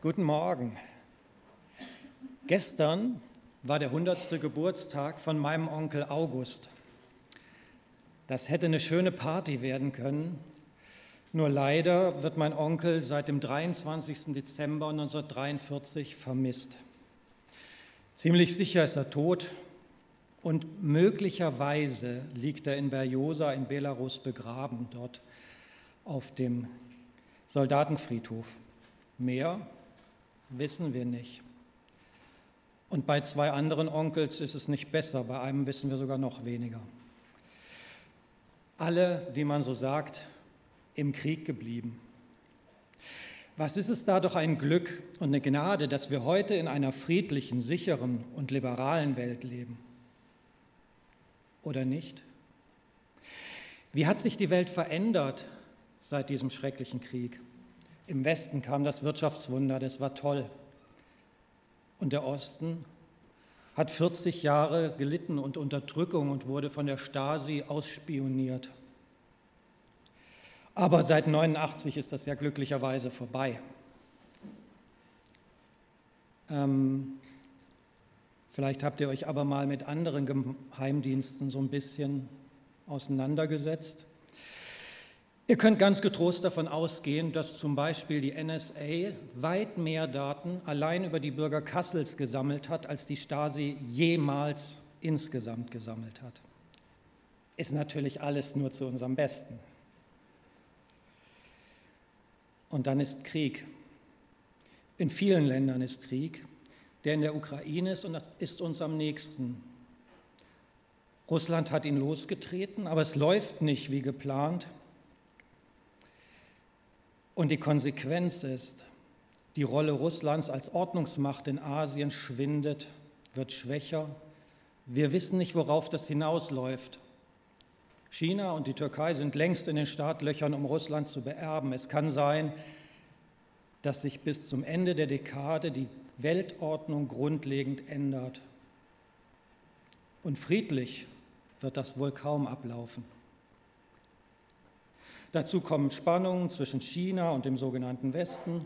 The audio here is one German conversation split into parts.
Guten Morgen. Gestern war der 100. Geburtstag von meinem Onkel August. Das hätte eine schöne Party werden können. Nur leider wird mein Onkel seit dem 23. Dezember 1943 vermisst. Ziemlich sicher ist er tot und möglicherweise liegt er in Berjosa in Belarus begraben, dort auf dem Soldatenfriedhof. Mehr wissen wir nicht. Und bei zwei anderen Onkels ist es nicht besser, bei einem wissen wir sogar noch weniger. Alle, wie man so sagt, im Krieg geblieben. Was ist es da doch ein Glück und eine Gnade, dass wir heute in einer friedlichen, sicheren und liberalen Welt leben? Oder nicht? Wie hat sich die Welt verändert seit diesem schrecklichen Krieg? Im Westen kam das Wirtschaftswunder, das war toll. Und der Osten hat 40 Jahre gelitten und Unterdrückung und wurde von der Stasi ausspioniert. Aber seit 89 ist das ja glücklicherweise vorbei. Ähm, vielleicht habt ihr euch aber mal mit anderen Geheimdiensten so ein bisschen auseinandergesetzt. Ihr könnt ganz getrost davon ausgehen, dass zum Beispiel die NSA weit mehr Daten allein über die Bürger Kassels gesammelt hat, als die Stasi jemals insgesamt gesammelt hat. Ist natürlich alles nur zu unserem Besten. Und dann ist Krieg. In vielen Ländern ist Krieg. Der in der Ukraine ist und ist uns am nächsten. Russland hat ihn losgetreten, aber es läuft nicht wie geplant. Und die Konsequenz ist, die Rolle Russlands als Ordnungsmacht in Asien schwindet, wird schwächer. Wir wissen nicht, worauf das hinausläuft. China und die Türkei sind längst in den Startlöchern, um Russland zu beerben. Es kann sein, dass sich bis zum Ende der Dekade die Weltordnung grundlegend ändert. Und friedlich wird das wohl kaum ablaufen. Dazu kommen Spannungen zwischen China und dem sogenannten Westen,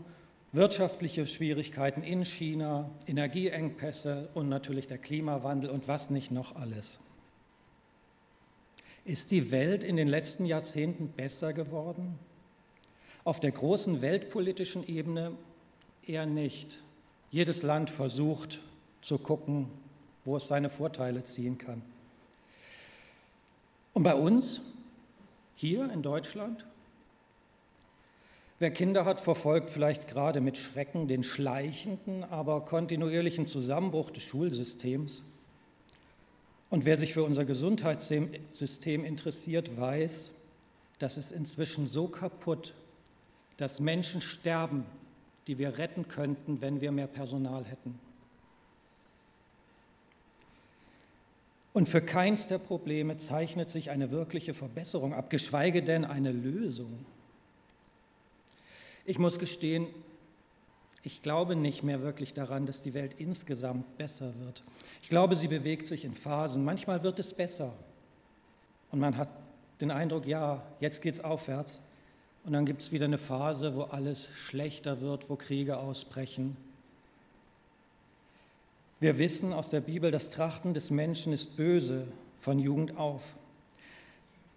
wirtschaftliche Schwierigkeiten in China, Energieengpässe und natürlich der Klimawandel und was nicht noch alles. Ist die Welt in den letzten Jahrzehnten besser geworden? Auf der großen weltpolitischen Ebene eher nicht. Jedes Land versucht zu gucken, wo es seine Vorteile ziehen kann. Und bei uns hier in Deutschland? Wer Kinder hat, verfolgt vielleicht gerade mit Schrecken den schleichenden, aber kontinuierlichen Zusammenbruch des Schulsystems. Und wer sich für unser Gesundheitssystem interessiert, weiß, dass es inzwischen so kaputt, dass Menschen sterben, die wir retten könnten, wenn wir mehr Personal hätten. Und für keins der Probleme zeichnet sich eine wirkliche Verbesserung ab, geschweige denn eine Lösung. Ich muss gestehen, ich glaube nicht mehr wirklich daran, dass die Welt insgesamt besser wird. Ich glaube, sie bewegt sich in Phasen. Manchmal wird es besser. Und man hat den Eindruck, ja, jetzt geht es aufwärts. Und dann gibt es wieder eine Phase, wo alles schlechter wird, wo Kriege ausbrechen, wir wissen aus der Bibel, das Trachten des Menschen ist böse von Jugend auf.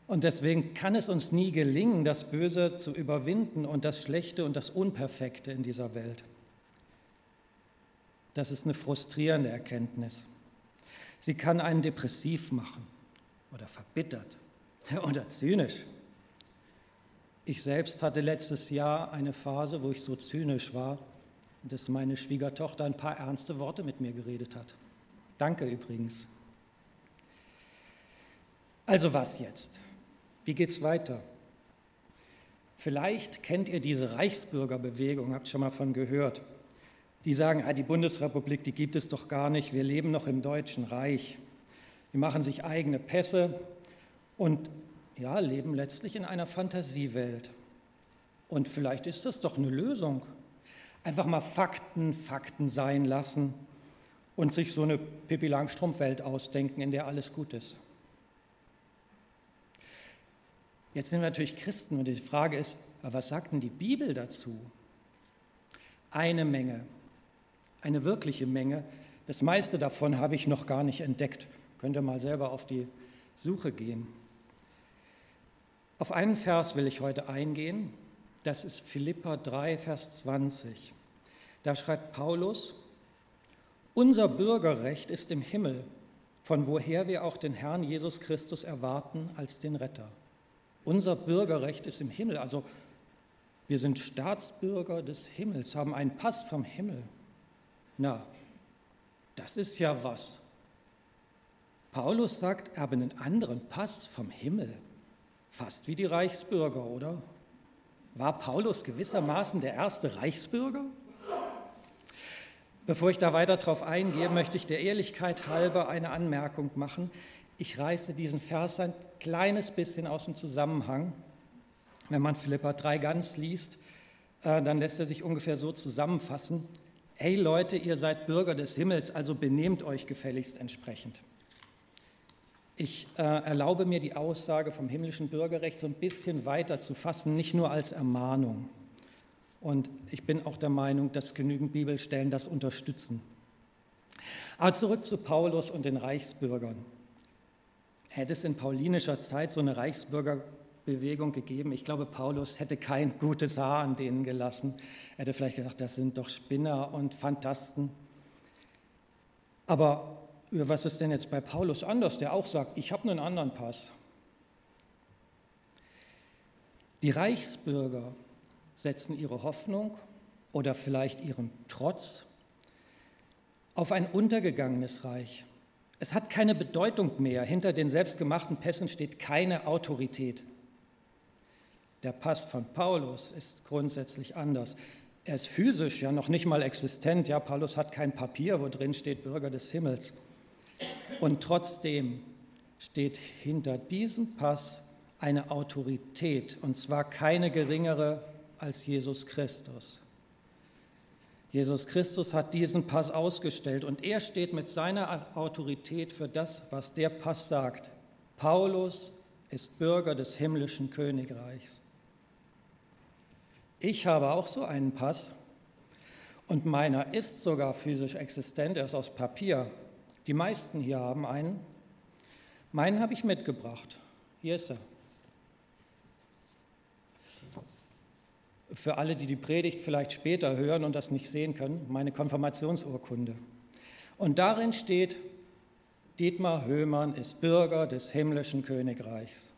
Und deswegen kann es uns nie gelingen, das Böse zu überwinden und das Schlechte und das Unperfekte in dieser Welt. Das ist eine frustrierende Erkenntnis. Sie kann einen depressiv machen oder verbittert oder zynisch. Ich selbst hatte letztes Jahr eine Phase, wo ich so zynisch war, dass meine Schwiegertochter ein paar ernste Worte mit mir geredet hat. Danke übrigens. Also was jetzt? Wie geht es weiter? Vielleicht kennt ihr diese Reichsbürgerbewegung, habt schon mal von gehört. Die sagen, ah, die Bundesrepublik, die gibt es doch gar nicht, wir leben noch im Deutschen Reich. Die machen sich eigene Pässe und ja, leben letztlich in einer Fantasiewelt. Und vielleicht ist das doch eine Lösung. Einfach mal Fakten Fakten sein lassen und sich so eine Pippi Langstrumpf-Welt ausdenken, in der alles gut ist. Jetzt sind wir natürlich Christen und die Frage ist, was sagt denn die Bibel dazu? eine Menge, eine wirkliche Menge. Das meiste davon habe ich noch gar nicht entdeckt. Könnt ihr mal selber auf die Suche gehen. Auf einen Vers will ich heute eingehen. Das ist Philippa 3, Vers 20. Da schreibt Paulus, unser Bürgerrecht ist im Himmel, von woher wir auch den Herrn Jesus Christus erwarten als den Retter. Unser Bürgerrecht ist im Himmel, also wir sind Staatsbürger des Himmels, haben einen Pass vom Himmel. Na, das ist ja was. Paulus sagt, er habe einen anderen Pass vom Himmel. Fast wie die Reichsbürger, oder? War Paulus gewissermaßen der erste Reichsbürger? Bevor ich da weiter drauf eingehe, möchte ich der Ehrlichkeit halber eine Anmerkung machen. Ich reiße diesen Vers ein kleines bisschen aus dem Zusammenhang. Wenn man Philippa 3 ganz liest, äh, dann lässt er sich ungefähr so zusammenfassen. Hey Leute, ihr seid Bürger des Himmels, also benehmt euch gefälligst entsprechend. Ich äh, erlaube mir die Aussage vom himmlischen Bürgerrecht so ein bisschen weiter zu fassen, nicht nur als Ermahnung. Und ich bin auch der Meinung, dass genügend Bibelstellen das unterstützen. Aber zurück zu Paulus und den Reichsbürgern. Hätte es in paulinischer Zeit so eine Reichsbürgerbewegung gegeben, ich glaube, Paulus hätte kein gutes Haar an denen gelassen. Er hätte vielleicht gedacht, das sind doch Spinner und Fantasten. Aber was ist denn jetzt bei Paulus anders, der auch sagt, ich habe einen anderen Pass? Die Reichsbürger setzen ihre Hoffnung oder vielleicht ihren Trotz auf ein untergegangenes Reich. Es hat keine Bedeutung mehr. Hinter den selbstgemachten Pässen steht keine Autorität. Der Pass von Paulus ist grundsätzlich anders. Er ist physisch ja noch nicht mal existent. Ja, Paulus hat kein Papier, wo drin steht Bürger des Himmels. Und trotzdem steht hinter diesem Pass eine Autorität, und zwar keine geringere als Jesus Christus. Jesus Christus hat diesen Pass ausgestellt und er steht mit seiner Autorität für das, was der Pass sagt. Paulus ist Bürger des himmlischen Königreichs. Ich habe auch so einen Pass und meiner ist sogar physisch existent, er ist aus Papier. Die meisten hier haben einen. Meinen habe ich mitgebracht. Hier ist er. Für alle, die die Predigt vielleicht später hören und das nicht sehen können, meine Konfirmationsurkunde. Und darin steht, Dietmar Höhmann ist Bürger des himmlischen Königreichs.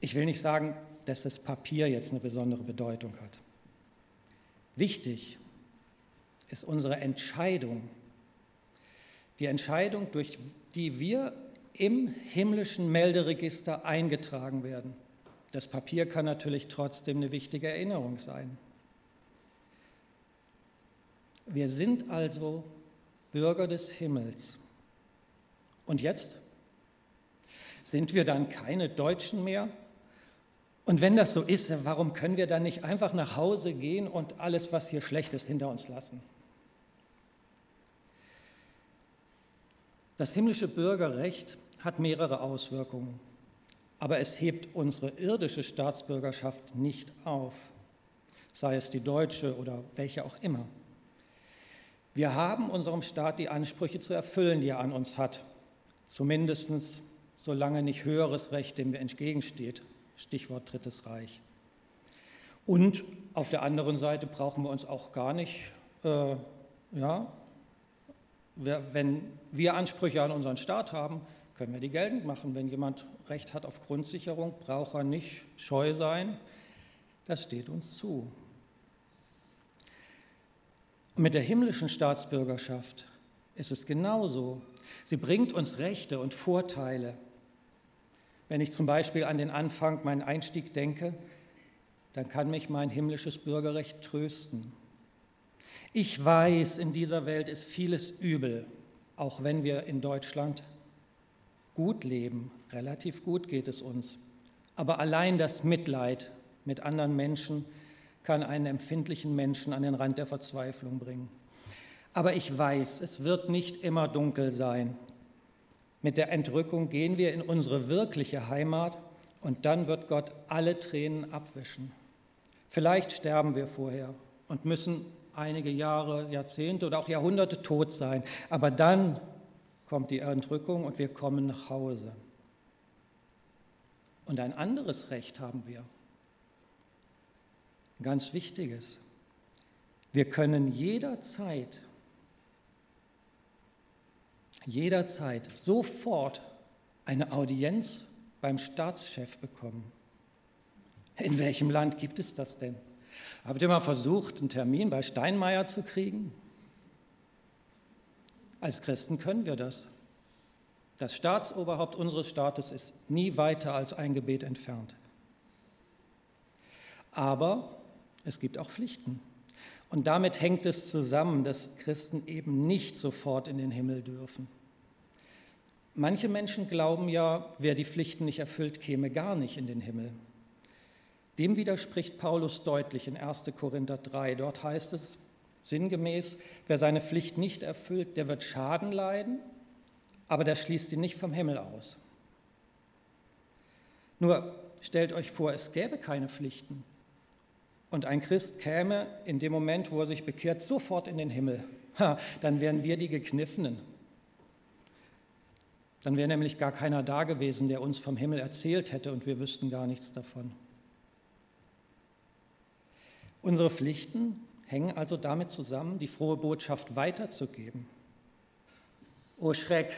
Ich will nicht sagen, dass das Papier jetzt eine besondere Bedeutung hat. Wichtig ist unsere Entscheidung, die Entscheidung, durch die wir im himmlischen Melderegister eingetragen werden. Das Papier kann natürlich trotzdem eine wichtige Erinnerung sein. Wir sind also Bürger des Himmels. Und jetzt? Sind wir dann keine Deutschen mehr? Und wenn das so ist, warum können wir dann nicht einfach nach Hause gehen und alles, was hier schlecht ist, hinter uns lassen? Das himmlische Bürgerrecht hat mehrere Auswirkungen, aber es hebt unsere irdische Staatsbürgerschaft nicht auf, sei es die deutsche oder welche auch immer. Wir haben unserem Staat die Ansprüche zu erfüllen, die er an uns hat, zumindest solange nicht höheres Recht dem entgegensteht, Stichwort Drittes Reich. Und auf der anderen Seite brauchen wir uns auch gar nicht äh, ja, wenn wir Ansprüche an unseren Staat haben, können wir die geltend machen. Wenn jemand Recht hat auf Grundsicherung, braucht er nicht scheu sein. Das steht uns zu. Und mit der himmlischen Staatsbürgerschaft ist es genauso. Sie bringt uns Rechte und Vorteile. Wenn ich zum Beispiel an den Anfang, meinen Einstieg denke, dann kann mich mein himmlisches Bürgerrecht trösten. Ich weiß, in dieser Welt ist vieles übel, auch wenn wir in Deutschland gut leben, relativ gut geht es uns. Aber allein das Mitleid mit anderen Menschen kann einen empfindlichen Menschen an den Rand der Verzweiflung bringen. Aber ich weiß, es wird nicht immer dunkel sein. Mit der Entrückung gehen wir in unsere wirkliche Heimat Und dann wird Gott alle Tränen abwischen. Vielleicht sterben wir vorher und müssen einige Jahre, Jahrzehnte oder auch Jahrhunderte tot sein. Aber dann kommt die Entrückung und wir kommen nach Hause. Und ein anderes Recht haben wir. Ein ganz wichtiges. Wir können jederzeit, jederzeit sofort eine Audienz beim Staatschef bekommen. In welchem Land gibt es das denn? Habt ihr mal versucht, einen Termin bei Steinmeier zu kriegen? Als Christen können wir das. Das Staatsoberhaupt unseres Staates ist nie weiter als ein Gebet entfernt. Aber es gibt auch Pflichten. Und damit hängt es zusammen, dass Christen eben nicht sofort in den Himmel dürfen. Manche Menschen glauben ja, wer die Pflichten nicht erfüllt, käme gar nicht in den Himmel. Dem widerspricht Paulus deutlich in 1. Korinther 3. Dort heißt es sinngemäß, wer seine Pflicht nicht erfüllt, der wird Schaden leiden, aber der schließt ihn nicht vom Himmel aus. Nur stellt euch vor, es gäbe keine Pflichten. Und ein Christ käme in dem Moment, wo er sich bekehrt, sofort in den Himmel. Ha, dann wären wir die Gekniffenen. Dann wäre nämlich gar keiner da gewesen, der uns vom Himmel erzählt hätte und wir wüssten gar nichts davon. Unsere Pflichten hängen also damit zusammen, die frohe Botschaft weiterzugeben. Oh Schreck,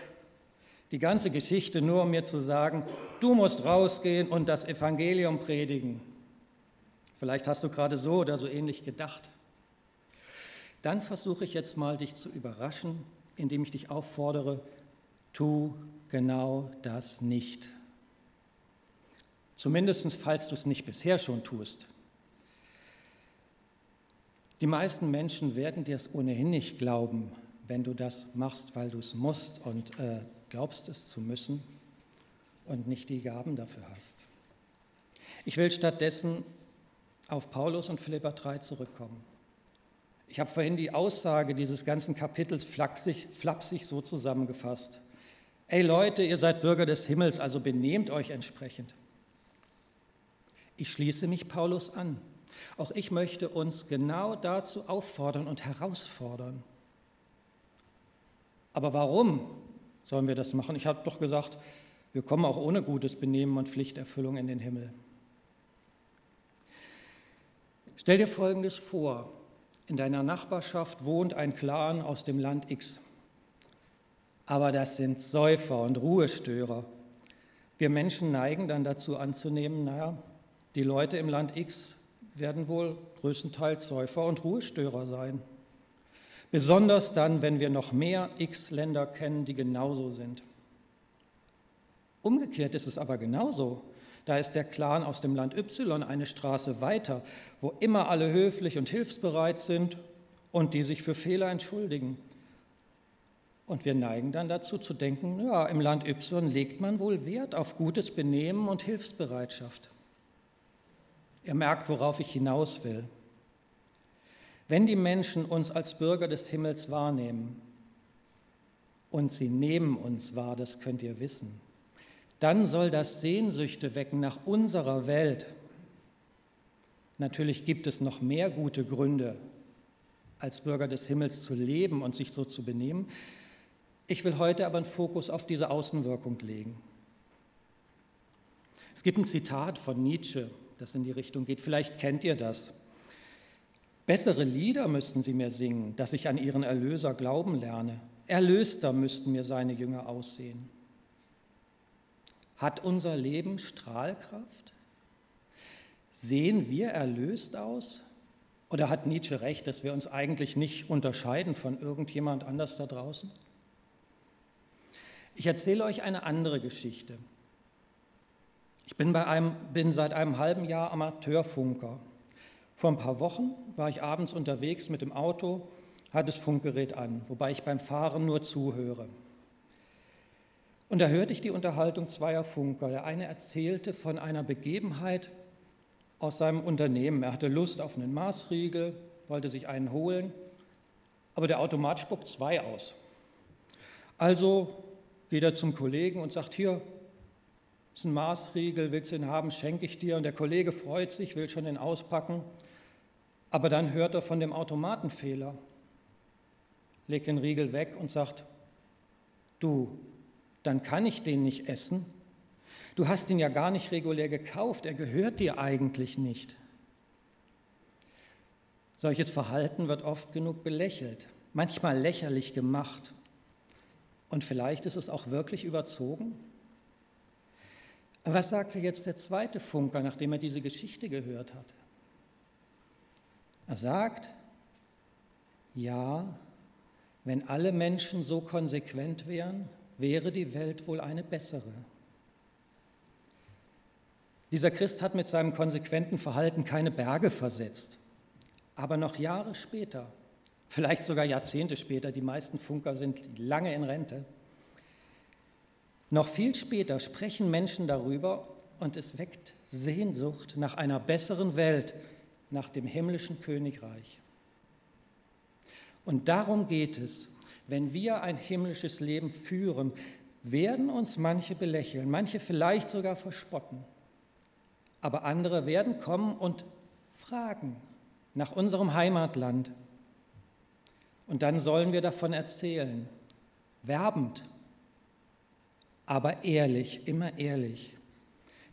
die ganze Geschichte nur, um mir zu sagen, du musst rausgehen und das Evangelium predigen. Vielleicht hast du gerade so oder so ähnlich gedacht. Dann versuche ich jetzt mal, dich zu überraschen, indem ich dich auffordere, tu genau das nicht. Zumindest falls du es nicht bisher schon tust. Die meisten Menschen werden dir es ohnehin nicht glauben, wenn du das machst, weil du es musst und äh, glaubst es zu müssen und nicht die Gaben dafür hast. Ich will stattdessen auf Paulus und Philippa 3 zurückkommen. Ich habe vorhin die Aussage dieses ganzen Kapitels flapsig, flapsig so zusammengefasst. Ey Leute, ihr seid Bürger des Himmels, also benehmt euch entsprechend. Ich schließe mich Paulus an. Auch ich möchte uns genau dazu auffordern und herausfordern. Aber warum sollen wir das machen? Ich habe doch gesagt, wir kommen auch ohne gutes Benehmen und Pflichterfüllung in den Himmel. Stell dir Folgendes vor. In deiner Nachbarschaft wohnt ein Clan aus dem Land X. Aber das sind Säufer und Ruhestörer. Wir Menschen neigen dann dazu anzunehmen, naja, die Leute im Land X werden wohl größtenteils Säufer und Ruhestörer sein. Besonders dann, wenn wir noch mehr X-Länder kennen, die genauso sind. Umgekehrt ist es aber genauso. Da ist der Clan aus dem Land Y eine Straße weiter, wo immer alle höflich und hilfsbereit sind und die sich für Fehler entschuldigen. Und wir neigen dann dazu zu denken, ja, im Land Y legt man wohl Wert auf gutes Benehmen und Hilfsbereitschaft. Ihr merkt, worauf ich hinaus will. Wenn die Menschen uns als Bürger des Himmels wahrnehmen, und sie nehmen uns wahr, das könnt ihr wissen, dann soll das Sehnsüchte wecken nach unserer Welt. Natürlich gibt es noch mehr gute Gründe, als Bürger des Himmels zu leben und sich so zu benehmen. Ich will heute aber einen Fokus auf diese Außenwirkung legen. Es gibt ein Zitat von Nietzsche, das in die Richtung geht. Vielleicht kennt ihr das. Bessere Lieder müssten sie mir singen, dass ich an ihren Erlöser glauben lerne. Erlöster müssten mir seine Jünger aussehen. Hat unser Leben Strahlkraft? Sehen wir erlöst aus? Oder hat Nietzsche recht, dass wir uns eigentlich nicht unterscheiden von irgendjemand anders da draußen? Ich erzähle euch eine andere Geschichte. Ich bin, bei einem, bin seit einem halben Jahr Amateurfunker. Vor ein paar Wochen war ich abends unterwegs mit dem Auto, hatte das Funkgerät an, wobei ich beim Fahren nur zuhöre. Und da hörte ich die Unterhaltung zweier Funker. Der eine erzählte von einer Begebenheit aus seinem Unternehmen. Er hatte Lust auf einen Maßriegel, wollte sich einen holen, aber der Automat spuckt zwei aus. Also geht er zum Kollegen und sagt, hier, ist ein Maßriegel, willst du ihn haben, schenke ich dir. Und der Kollege freut sich, will schon den auspacken. Aber dann hört er von dem Automatenfehler, legt den Riegel weg und sagt, du, dann kann ich den nicht essen. Du hast ihn ja gar nicht regulär gekauft, er gehört dir eigentlich nicht. Solches Verhalten wird oft genug belächelt, manchmal lächerlich gemacht. Und vielleicht ist es auch wirklich überzogen. Was sagte jetzt der zweite Funker, nachdem er diese Geschichte gehört hat? Er sagt, ja, wenn alle Menschen so konsequent wären, wäre die Welt wohl eine bessere. Dieser Christ hat mit seinem konsequenten Verhalten keine Berge versetzt, aber noch Jahre später, vielleicht sogar Jahrzehnte später, die meisten Funker sind lange in Rente, noch viel später sprechen Menschen darüber und es weckt Sehnsucht nach einer besseren Welt, nach dem himmlischen Königreich. Und darum geht es, wenn wir ein himmlisches Leben führen, werden uns manche belächeln, manche vielleicht sogar verspotten, aber andere werden kommen und fragen nach unserem Heimatland. Und dann sollen wir davon erzählen, werbend, aber ehrlich, immer ehrlich.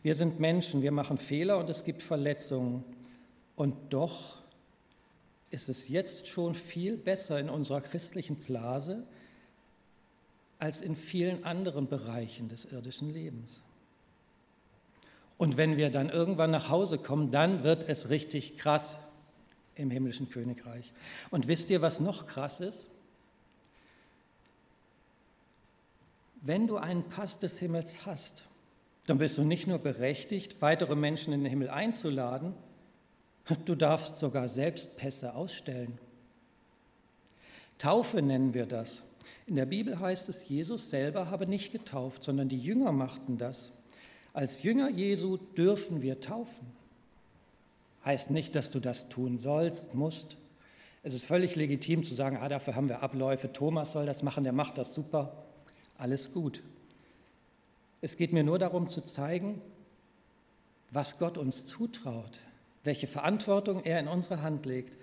Wir sind Menschen, wir machen Fehler und es gibt Verletzungen. Und doch ist es jetzt schon viel besser in unserer christlichen Blase als in vielen anderen Bereichen des irdischen Lebens. Und wenn wir dann irgendwann nach Hause kommen, dann wird es richtig krass im himmlischen Königreich. Und wisst ihr, was noch krass ist? Wenn du einen Pass des Himmels hast, dann bist du nicht nur berechtigt, weitere Menschen in den Himmel einzuladen, Du darfst sogar selbst Pässe ausstellen. Taufe nennen wir das. In der Bibel heißt es, Jesus selber habe nicht getauft, sondern die Jünger machten das. Als Jünger Jesu dürfen wir taufen. Heißt nicht, dass du das tun sollst, musst. Es ist völlig legitim zu sagen, ah, dafür haben wir Abläufe, Thomas soll das machen, der macht das super, alles gut. Es geht mir nur darum zu zeigen, was Gott uns zutraut, welche Verantwortung er in unsere Hand legt.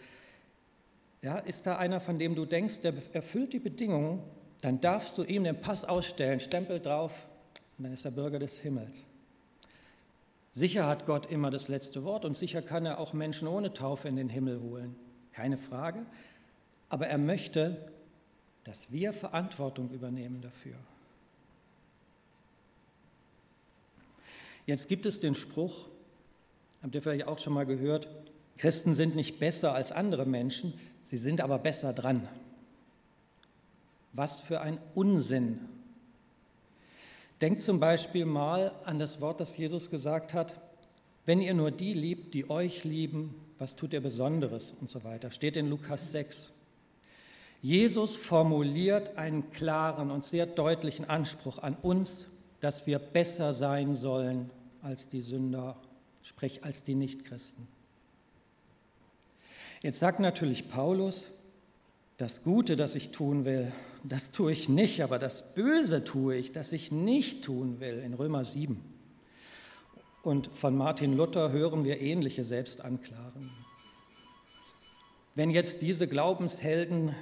Ja, ist da einer, von dem du denkst, der erfüllt die Bedingungen, dann darfst du ihm den Pass ausstellen, Stempel drauf und dann ist er Bürger des Himmels. Sicher hat Gott immer das letzte Wort und sicher kann er auch Menschen ohne Taufe in den Himmel holen, keine Frage. Aber er möchte, dass wir Verantwortung übernehmen dafür. Jetzt gibt es den Spruch, Habt ihr vielleicht auch schon mal gehört, Christen sind nicht besser als andere Menschen, sie sind aber besser dran. Was für ein Unsinn. Denkt zum Beispiel mal an das Wort, das Jesus gesagt hat, wenn ihr nur die liebt, die euch lieben, was tut ihr Besonderes und so weiter. Steht in Lukas 6. Jesus formuliert einen klaren und sehr deutlichen Anspruch an uns, dass wir besser sein sollen als die Sünder sprich als die Nichtchristen. Jetzt sagt natürlich Paulus, das Gute, das ich tun will, das tue ich nicht, aber das Böse tue ich, das ich nicht tun will, in Römer 7. Und von Martin Luther hören wir ähnliche Selbstanklagen. Wenn jetzt diese Glaubenshelden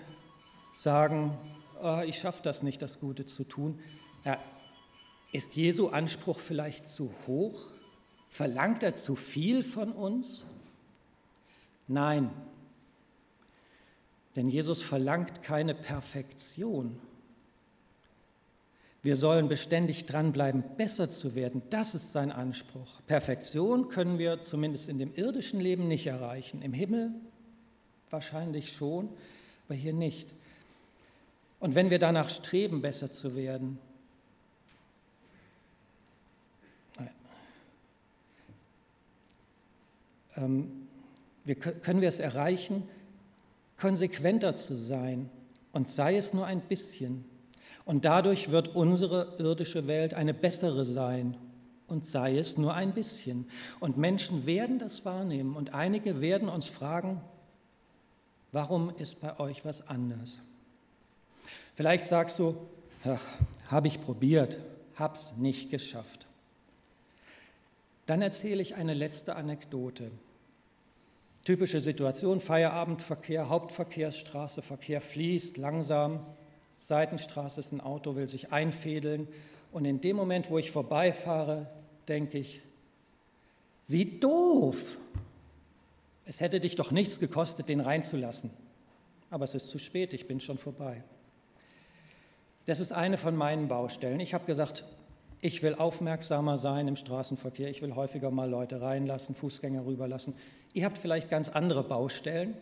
sagen, oh, ich schaffe das nicht, das Gute zu tun, ja, ist Jesu Anspruch vielleicht zu hoch? Verlangt er zu viel von uns? Nein, denn Jesus verlangt keine Perfektion. Wir sollen beständig dranbleiben, besser zu werden. Das ist sein Anspruch. Perfektion können wir zumindest in dem irdischen Leben nicht erreichen. Im Himmel wahrscheinlich schon, aber hier nicht. Und wenn wir danach streben, besser zu werden, ähm, wir, können wir es erreichen, konsequenter zu sein und sei es nur ein bisschen. Und dadurch wird unsere irdische Welt eine bessere sein und sei es nur ein bisschen. Und Menschen werden das wahrnehmen und einige werden uns fragen, warum ist bei euch was anders? Vielleicht sagst du, ach, habe ich probiert, hab's nicht geschafft. Dann erzähle ich eine letzte Anekdote. Typische Situation, Feierabendverkehr, Hauptverkehrsstraße, Verkehr fließt langsam, Seitenstraße ist ein Auto, will sich einfädeln und in dem Moment, wo ich vorbeifahre, denke ich, wie doof. Es hätte dich doch nichts gekostet, den reinzulassen. Aber es ist zu spät, ich bin schon vorbei. Das ist eine von meinen Baustellen. Ich habe gesagt, ich will aufmerksamer sein im Straßenverkehr, ich will häufiger mal Leute reinlassen, Fußgänger rüberlassen. Ihr habt vielleicht ganz andere Baustellen,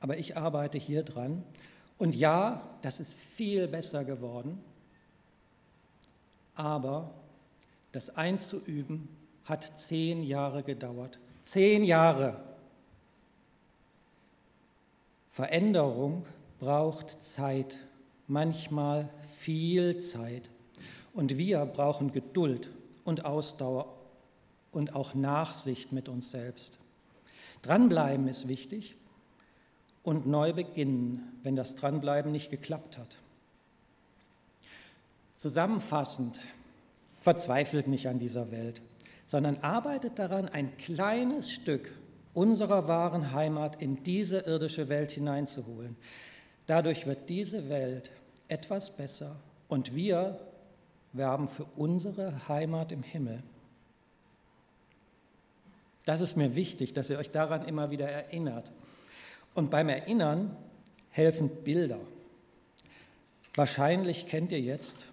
aber ich arbeite hier dran. Und ja, das ist viel besser geworden, aber das einzuüben hat zehn Jahre gedauert. Zehn Jahre. Veränderung braucht Zeit, manchmal viel Zeit. Und wir brauchen Geduld und Ausdauer und auch Nachsicht mit uns selbst. Dranbleiben ist wichtig und neu beginnen, wenn das Dranbleiben nicht geklappt hat. Zusammenfassend, verzweifelt nicht an dieser Welt, sondern arbeitet daran, ein kleines Stück unserer wahren Heimat in diese irdische Welt hineinzuholen. Dadurch wird diese Welt etwas besser und wir werben für unsere Heimat im Himmel. Das ist mir wichtig, dass ihr euch daran immer wieder erinnert. Und beim Erinnern helfen Bilder. Wahrscheinlich kennt ihr jetzt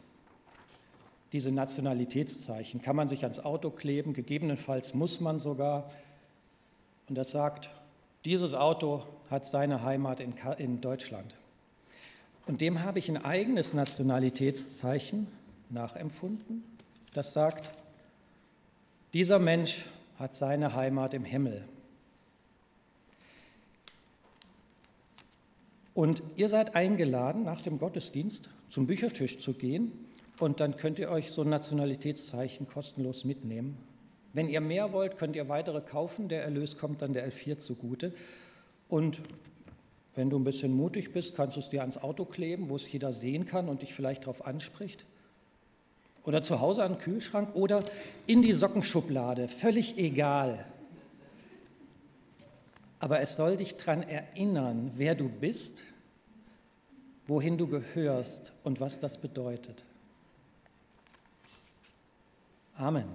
diese Nationalitätszeichen. Kann man sich ans Auto kleben, gegebenenfalls muss man sogar. Und das sagt, dieses Auto hat seine Heimat in, Deutschland. Und dem habe ich ein eigenes Nationalitätszeichen nachempfunden, das sagt, dieser Mensch hat seine Heimat im Himmel. Und ihr seid eingeladen, nach dem Gottesdienst zum Büchertisch zu gehen und dann könnt ihr euch so ein Nationalitätszeichen kostenlos mitnehmen. Wenn ihr mehr wollt, könnt ihr weitere kaufen. Der Erlös kommt dann der L4 zugute. Und wenn du ein bisschen mutig bist, kannst du es dir ans Auto kleben, wo es jeder sehen kann und dich vielleicht darauf anspricht. Oder zu Hause an den Kühlschrank oder in die Sockenschublade, völlig egal. Aber es soll dich daran erinnern, wer du bist, wohin du gehörst und was das bedeutet. Amen.